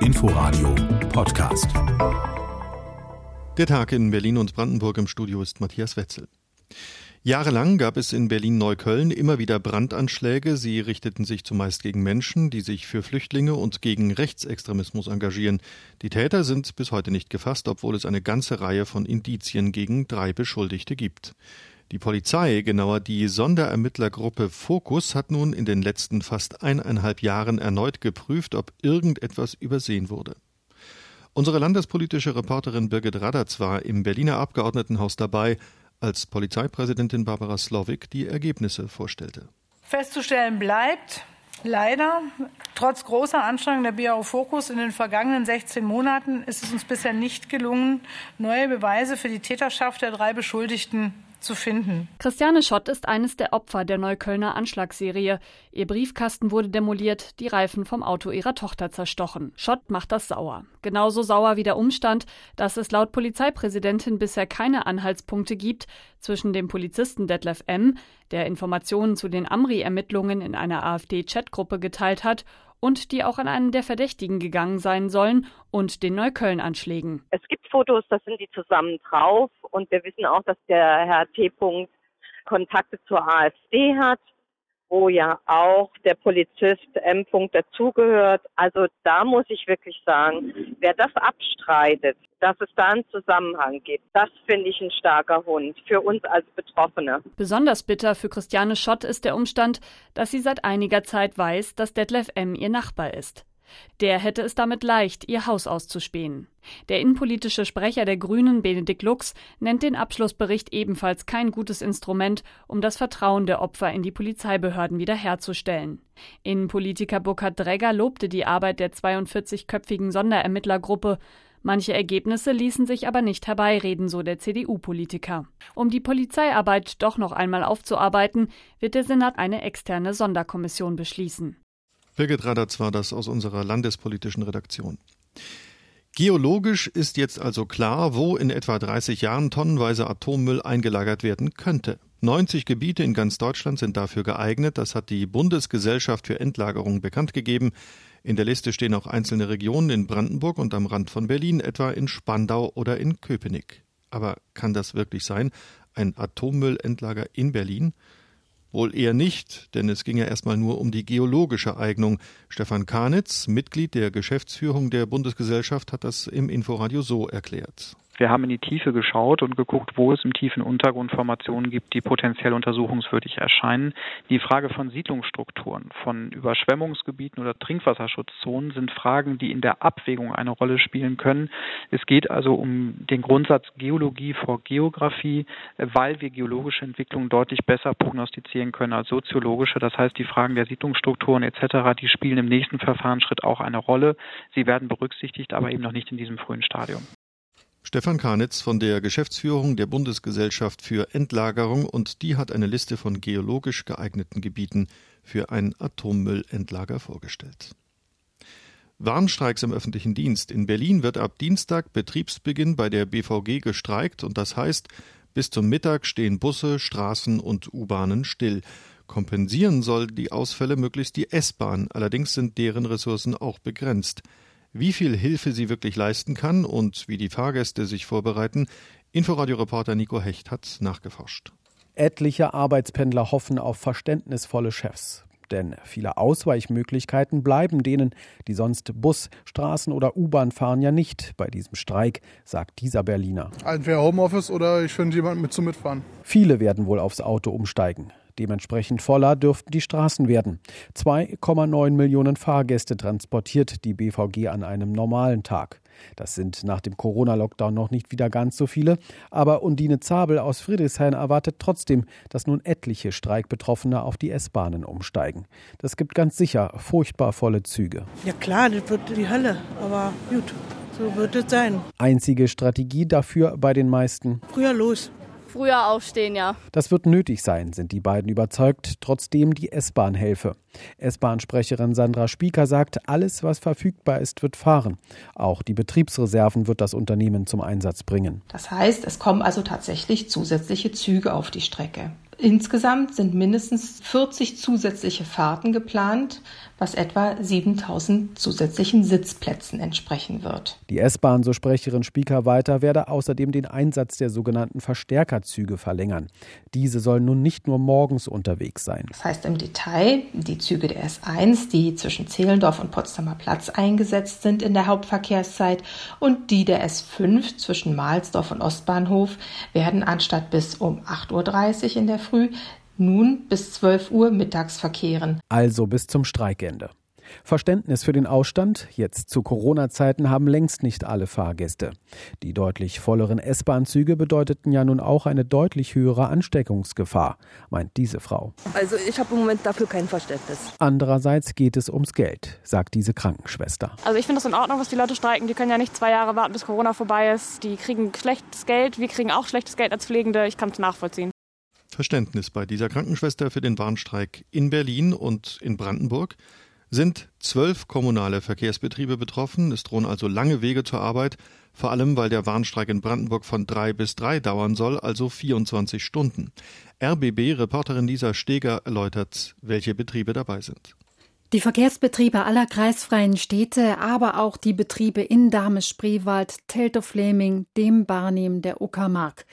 Inforadio Podcast. Der Tag in Berlin und Brandenburg im Studio ist Matthias Wetzel. Jahrelang gab es in Berlin-Neukölln immer wieder Brandanschläge. Sie richteten sich zumeist gegen Menschen, die sich für Flüchtlinge und gegen Rechtsextremismus engagieren. Die Täter sind bis heute nicht gefasst, obwohl es eine ganze Reihe von Indizien gegen drei Beschuldigte gibt. Die Polizei, genauer die Sonderermittlergruppe Fokus, hat nun in den letzten fast eineinhalb Jahren erneut geprüft, ob irgendetwas übersehen wurde. Unsere landespolitische Reporterin Birgit Radatz war im Berliner Abgeordnetenhaus dabei, als Polizeipräsidentin Barbara Slowik die Ergebnisse vorstellte. Festzustellen bleibt, Leider, trotz großer Anstrengungen der BAO Fokus in den vergangenen 16 Monaten ist es uns bisher nicht gelungen, neue Beweise für die Täterschaft der drei Beschuldigten zu finden. Christiane Schott ist eines der Opfer der Neuköllner Anschlagsserie. Ihr Briefkasten wurde demoliert, die Reifen vom Auto ihrer Tochter zerstochen. Schott macht das sauer. Genauso sauer wie der Umstand, dass es laut Polizeipräsidentin bisher keine Anhaltspunkte gibt zwischen dem Polizisten Detlef M., der Informationen zu den Amri-Ermittlungen in einer AfD-Chatgruppe geteilt hat, und die auch an einen der Verdächtigen gegangen sein sollen und den Neukölln-Anschlägen. Es gibt Fotos, da sind die zusammen drauf und wir wissen auch, dass der Herr T. Kontakte zur AfD hat wo ja auch der Polizist M. dazugehört. Also da muss ich wirklich sagen, wer das abstreitet, dass es da einen Zusammenhang gibt, das finde ich ein starker Hund für uns als Betroffene. Besonders bitter für Christiane Schott ist der Umstand, dass sie seit einiger Zeit weiß, dass Detlef M. ihr Nachbar ist. Der hätte es damit leicht, ihr Haus auszuspähen. Der innenpolitische Sprecher der Grünen, Benedikt Lux, nennt den Abschlussbericht ebenfalls kein gutes Instrument, um das Vertrauen der Opfer in die Polizeibehörden wiederherzustellen. Innenpolitiker Burkhard Dregger lobte die Arbeit der 42-köpfigen Sonderermittlergruppe. Manche Ergebnisse ließen sich aber nicht herbeireden, so der CDU-Politiker. Um die Polizeiarbeit doch noch einmal aufzuarbeiten, wird der Senat eine externe Sonderkommission beschließen. Birgit Radatz war das aus unserer landespolitischen Redaktion. Geologisch ist jetzt also klar, wo in etwa 30 Jahren tonnenweise Atommüll eingelagert werden könnte. 90 Gebiete in ganz Deutschland sind dafür geeignet. Das hat die Bundesgesellschaft für Endlagerung bekannt gegeben. In der Liste stehen auch einzelne Regionen in Brandenburg und am Rand von Berlin, etwa in Spandau oder in Köpenick. Aber kann das wirklich sein? Ein Atommüllendlager in Berlin? Wohl eher nicht, denn es ging ja erstmal nur um die geologische Eignung. Stefan Karnitz, Mitglied der Geschäftsführung der Bundesgesellschaft, hat das im Inforadio so erklärt. Wir haben in die Tiefe geschaut und geguckt, wo es im tiefen Untergrund Formationen gibt, die potenziell untersuchungswürdig erscheinen. Die Frage von Siedlungsstrukturen, von Überschwemmungsgebieten oder Trinkwasserschutzzonen sind Fragen, die in der Abwägung eine Rolle spielen können. Es geht also um den Grundsatz Geologie vor Geografie, weil wir geologische Entwicklungen deutlich besser prognostizieren können als soziologische. Das heißt, die Fragen der Siedlungsstrukturen etc., die spielen im nächsten Verfahrensschritt auch eine Rolle. Sie werden berücksichtigt, aber eben noch nicht in diesem frühen Stadium. Stefan Karnitz von der Geschäftsführung der Bundesgesellschaft für Endlagerung und die hat eine Liste von geologisch geeigneten Gebieten für ein Atommüllendlager vorgestellt. Warnstreiks im öffentlichen Dienst. In Berlin wird ab Dienstag Betriebsbeginn bei der BVG gestreikt und das heißt, bis zum Mittag stehen Busse, Straßen und U-Bahnen still. Kompensieren soll die Ausfälle möglichst die S-Bahn, allerdings sind deren Ressourcen auch begrenzt. Wie viel Hilfe sie wirklich leisten kann und wie die Fahrgäste sich vorbereiten, Inforadio-Reporter Nico Hecht hat nachgeforscht. Etliche Arbeitspendler hoffen auf verständnisvolle Chefs. Denn viele Ausweichmöglichkeiten bleiben denen, die sonst Bus, Straßen oder U-Bahn fahren, ja nicht bei diesem Streik, sagt dieser Berliner. Entweder Homeoffice oder ich finde jemanden mit zum Mitfahren. Viele werden wohl aufs Auto umsteigen. Dementsprechend voller dürften die Straßen werden. 2,9 Millionen Fahrgäste transportiert die BVG an einem normalen Tag. Das sind nach dem Corona-Lockdown noch nicht wieder ganz so viele, aber Undine Zabel aus Friedrichshain erwartet trotzdem, dass nun etliche Streikbetroffene auf die S-Bahnen umsteigen. Das gibt ganz sicher furchtbar volle Züge. Ja klar, das wird die Hölle, aber gut. So wird es sein. Einzige Strategie dafür bei den meisten. Früher los früher aufstehen, ja. Das wird nötig sein, sind die beiden überzeugt, trotzdem die S-Bahn helfe. S-Bahn-Sprecherin Sandra Spieker sagt, alles, was verfügbar ist, wird fahren. Auch die Betriebsreserven wird das Unternehmen zum Einsatz bringen. Das heißt, es kommen also tatsächlich zusätzliche Züge auf die Strecke. Insgesamt sind mindestens 40 zusätzliche Fahrten geplant, was etwa 7000 zusätzlichen Sitzplätzen entsprechen wird. Die S-Bahn, so Sprecherin Spieker weiter, werde außerdem den Einsatz der sogenannten Verstärkerzüge verlängern. Diese sollen nun nicht nur morgens unterwegs sein. Das heißt im Detail, die Züge der S1, die zwischen Zehlendorf und Potsdamer Platz eingesetzt sind in der Hauptverkehrszeit und die der S5 zwischen Mahlsdorf und Ostbahnhof werden anstatt bis um 8.30 Uhr in der Früh nun bis 12 Uhr mittags verkehren. Also bis zum Streikende. Verständnis für den Ausstand, jetzt zu Corona-Zeiten, haben längst nicht alle Fahrgäste. Die deutlich volleren S-Bahn-Züge bedeuteten ja nun auch eine deutlich höhere Ansteckungsgefahr, meint diese Frau. Also ich habe im Moment dafür kein Verständnis. Andererseits geht es ums Geld, sagt diese Krankenschwester. Also ich finde das in Ordnung, was die Leute streiken. Die können ja nicht zwei Jahre warten, bis Corona vorbei ist. Die kriegen schlechtes Geld, wir kriegen auch schlechtes Geld als Pflegende. Ich kann es nachvollziehen. Verständnis bei dieser Krankenschwester für den Warnstreik in Berlin und in Brandenburg sind zwölf kommunale Verkehrsbetriebe betroffen. Es drohen also lange Wege zur Arbeit, vor allem weil der Warnstreik in Brandenburg von drei bis drei dauern soll, also 24 Stunden. RBB-Reporterin Lisa Steger erläutert, welche Betriebe dabei sind. Die Verkehrsbetriebe aller kreisfreien Städte, aber auch die Betriebe in Dahme-Spreewald, Teltow-Fleming, dem Barnim, der Uckermark.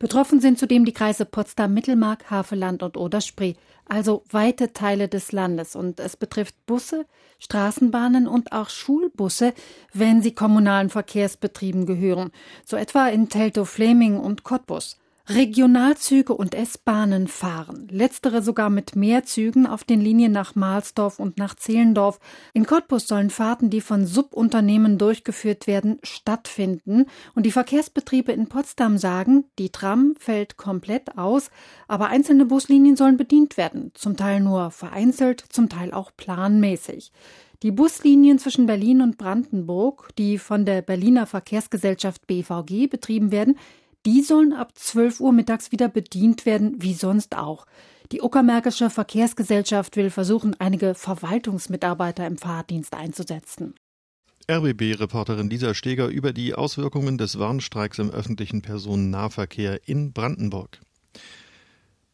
Betroffen sind zudem die Kreise Potsdam, Mittelmark, Havelland und Oder-Spree, also weite Teile des Landes. Und es betrifft Busse, Straßenbahnen und auch Schulbusse, wenn sie kommunalen Verkehrsbetrieben gehören, so etwa in Teltow-Fleming und Cottbus. Regionalzüge und S-Bahnen fahren, letztere sogar mit mehr Zügen auf den Linien nach Mahlsdorf und nach Zehlendorf. In Cottbus sollen Fahrten, die von Subunternehmen durchgeführt werden, stattfinden. Und die Verkehrsbetriebe in Potsdam sagen, die Tram fällt komplett aus, aber einzelne Buslinien sollen bedient werden, zum Teil nur vereinzelt, zum Teil auch planmäßig. Die Buslinien zwischen Berlin und Brandenburg, die von der Berliner Verkehrsgesellschaft BVG betrieben werden, die sollen ab 12 Uhr mittags wieder bedient werden, wie sonst auch. Die Uckermärkische Verkehrsgesellschaft will versuchen, einige Verwaltungsmitarbeiter im Fahrdienst einzusetzen. RBB-Reporterin Lisa Steger über die Auswirkungen des Warnstreiks im öffentlichen Personennahverkehr in Brandenburg.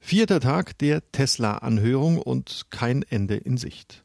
Vierter Tag der Tesla-Anhörung und kein Ende in Sicht.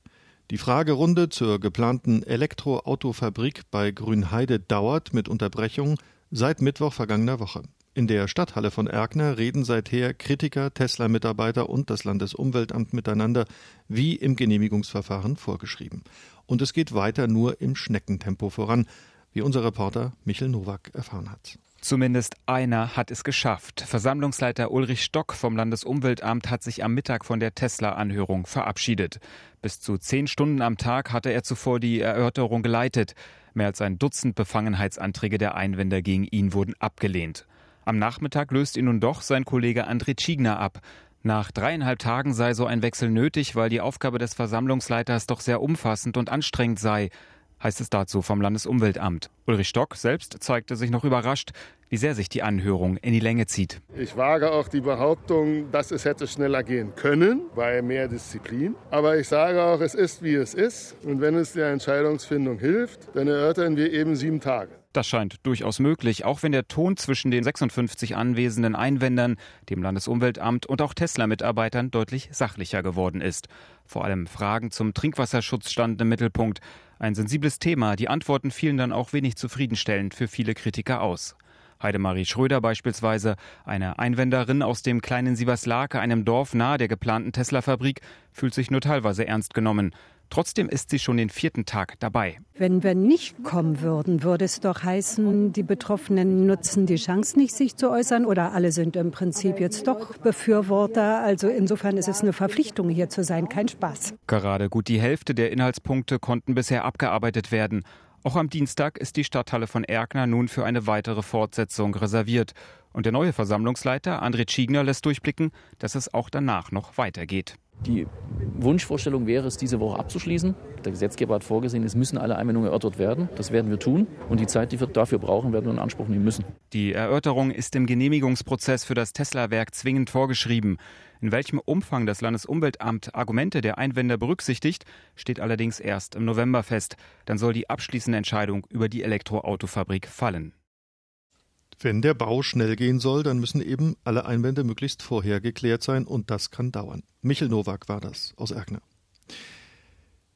Die Fragerunde zur geplanten Elektroautofabrik bei Grünheide dauert mit Unterbrechung Seit Mittwoch vergangener Woche. In der Stadthalle von Erkner reden seither Kritiker, Tesla-Mitarbeiter und das Landesumweltamt miteinander, wie im Genehmigungsverfahren vorgeschrieben. Und es geht weiter nur im Schneckentempo voran, wie unser Reporter Michel Nowak erfahren hat. Zumindest einer hat es geschafft. Versammlungsleiter Ulrich Stock vom Landesumweltamt hat sich am Mittag von der Tesla-Anhörung verabschiedet. Bis zu zehn Stunden am Tag hatte er zuvor die Erörterung geleitet. Mehr als ein Dutzend Befangenheitsanträge der Einwender gegen ihn wurden abgelehnt. Am Nachmittag löst ihn nun doch sein Kollege André Tschigner ab. Nach dreieinhalb Tagen sei so ein Wechsel nötig, weil die Aufgabe des Versammlungsleiters doch sehr umfassend und anstrengend sei heißt es dazu vom Landesumweltamt. Ulrich Stock selbst zeigte sich noch überrascht, wie sehr sich die Anhörung in die Länge zieht. Ich wage auch die Behauptung, dass es hätte schneller gehen können bei mehr Disziplin. Aber ich sage auch, es ist wie es ist. Und wenn es der Entscheidungsfindung hilft, dann erörtern wir eben sieben Tage. Das scheint durchaus möglich, auch wenn der Ton zwischen den 56 anwesenden Einwändern, dem Landesumweltamt und auch Tesla-Mitarbeitern deutlich sachlicher geworden ist. Vor allem Fragen zum Trinkwasserschutz standen im Mittelpunkt. Ein sensibles Thema, die Antworten fielen dann auch wenig zufriedenstellend für viele Kritiker aus. Heidemarie Schröder beispielsweise, eine Einwenderin aus dem kleinen Sieverslake, einem Dorf nahe der geplanten Tesla-Fabrik, fühlt sich nur teilweise ernst genommen. Trotzdem ist sie schon den vierten Tag dabei. Wenn wir nicht kommen würden, würde es doch heißen, die Betroffenen nutzen die Chance nicht, sich zu äußern oder alle sind im Prinzip jetzt doch Befürworter. Also insofern ist es eine Verpflichtung, hier zu sein, kein Spaß. Gerade gut die Hälfte der Inhaltspunkte konnten bisher abgearbeitet werden. Auch am Dienstag ist die Stadthalle von Erkner nun für eine weitere Fortsetzung reserviert. Und der neue Versammlungsleiter André Schiegner lässt durchblicken, dass es auch danach noch weitergeht. Die Wunschvorstellung wäre es, diese Woche abzuschließen. Der Gesetzgeber hat vorgesehen, es müssen alle Einwendungen erörtert werden. Das werden wir tun. Und die Zeit, die wir dafür brauchen, werden wir in Anspruch nehmen müssen. Die Erörterung ist im Genehmigungsprozess für das Tesla-Werk zwingend vorgeschrieben. In welchem Umfang das Landesumweltamt Argumente der Einwender berücksichtigt, steht allerdings erst im November fest. Dann soll die abschließende Entscheidung über die Elektroautofabrik fallen. Wenn der Bau schnell gehen soll, dann müssen eben alle Einwände möglichst vorher geklärt sein und das kann dauern. Michel Nowak war das aus Erkner.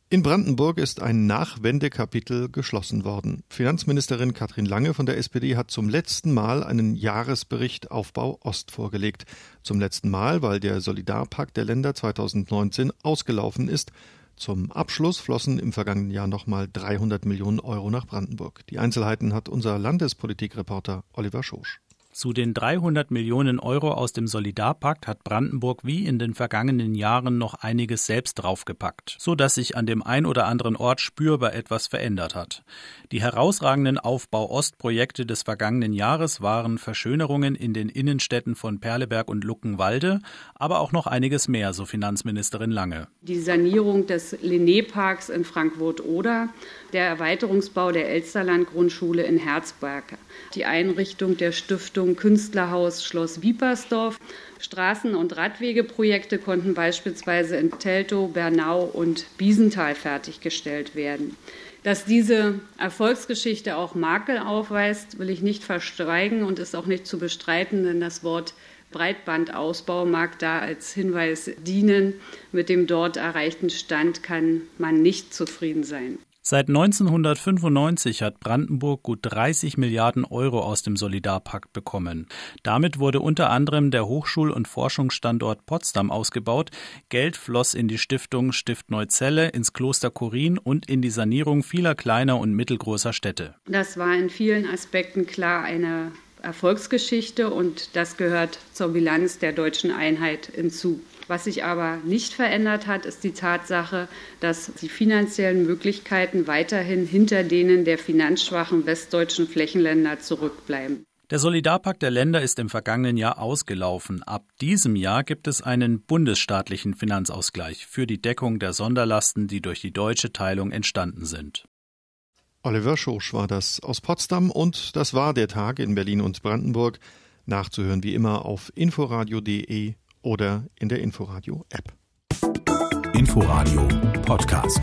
In Brandenburg ist ein Nachwendekapitel geschlossen worden. Finanzministerin Katrin Lange von der SPD hat zum letzten Mal einen Jahresbericht Aufbau Ost vorgelegt. Zum letzten Mal, weil der Solidarpakt der Länder 2019 ausgelaufen ist. Zum Abschluss flossen im vergangenen Jahr nochmal 300 Millionen Euro nach Brandenburg. Die Einzelheiten hat unser Landespolitikreporter Oliver Schosch. Zu den 300 Millionen Euro aus dem Solidarpakt hat Brandenburg wie in den vergangenen Jahren noch einiges selbst draufgepackt, so dass sich an dem ein oder anderen Ort spürbar etwas verändert hat. Die herausragenden Aufbau-Ost-Projekte des vergangenen Jahres waren Verschönerungen in den Innenstädten von Perleberg und Luckenwalde, aber auch noch einiges mehr, so Finanzministerin Lange. Die Sanierung des Linné-Parks in Frankfurt-Oder, der Erweiterungsbau der Elsterland-Grundschule in Herzberg, die Einrichtung der Stiftung Stiftung Künstlerhaus Schloss Wiepersdorf. Straßen- und Radwegeprojekte konnten beispielsweise in Teltow, Bernau und Biesenthal fertiggestellt werden. Dass diese Erfolgsgeschichte auch Makel aufweist, will ich nicht verstreigen und ist auch nicht zu bestreiten, denn das Wort Breitbandausbau mag da als Hinweis dienen. Mit dem dort erreichten Stand kann man nicht zufrieden sein. Seit 1995 hat Brandenburg gut 30 Milliarden Euro aus dem Solidarpakt bekommen. Damit wurde unter anderem der Hochschul- und Forschungsstandort Potsdam ausgebaut. Geld floss in die Stiftung Stift Neuzelle, ins Kloster Korin und in die Sanierung vieler kleiner und mittelgroßer Städte. Das war in vielen Aspekten klar eine Erfolgsgeschichte und das gehört zur Bilanz der deutschen Einheit hinzu. Was sich aber nicht verändert hat, ist die Tatsache, dass die finanziellen Möglichkeiten weiterhin hinter denen der finanzschwachen westdeutschen Flächenländer zurückbleiben. Der Solidarpakt der Länder ist im vergangenen Jahr ausgelaufen. Ab diesem Jahr gibt es einen bundesstaatlichen Finanzausgleich für die Deckung der Sonderlasten, die durch die deutsche Teilung entstanden sind. Oliver Schosch war das aus Potsdam und das war der Tag in Berlin und Brandenburg. Nachzuhören wie immer auf inforadio.de oder in der Inforadio App. Inforadio Podcast.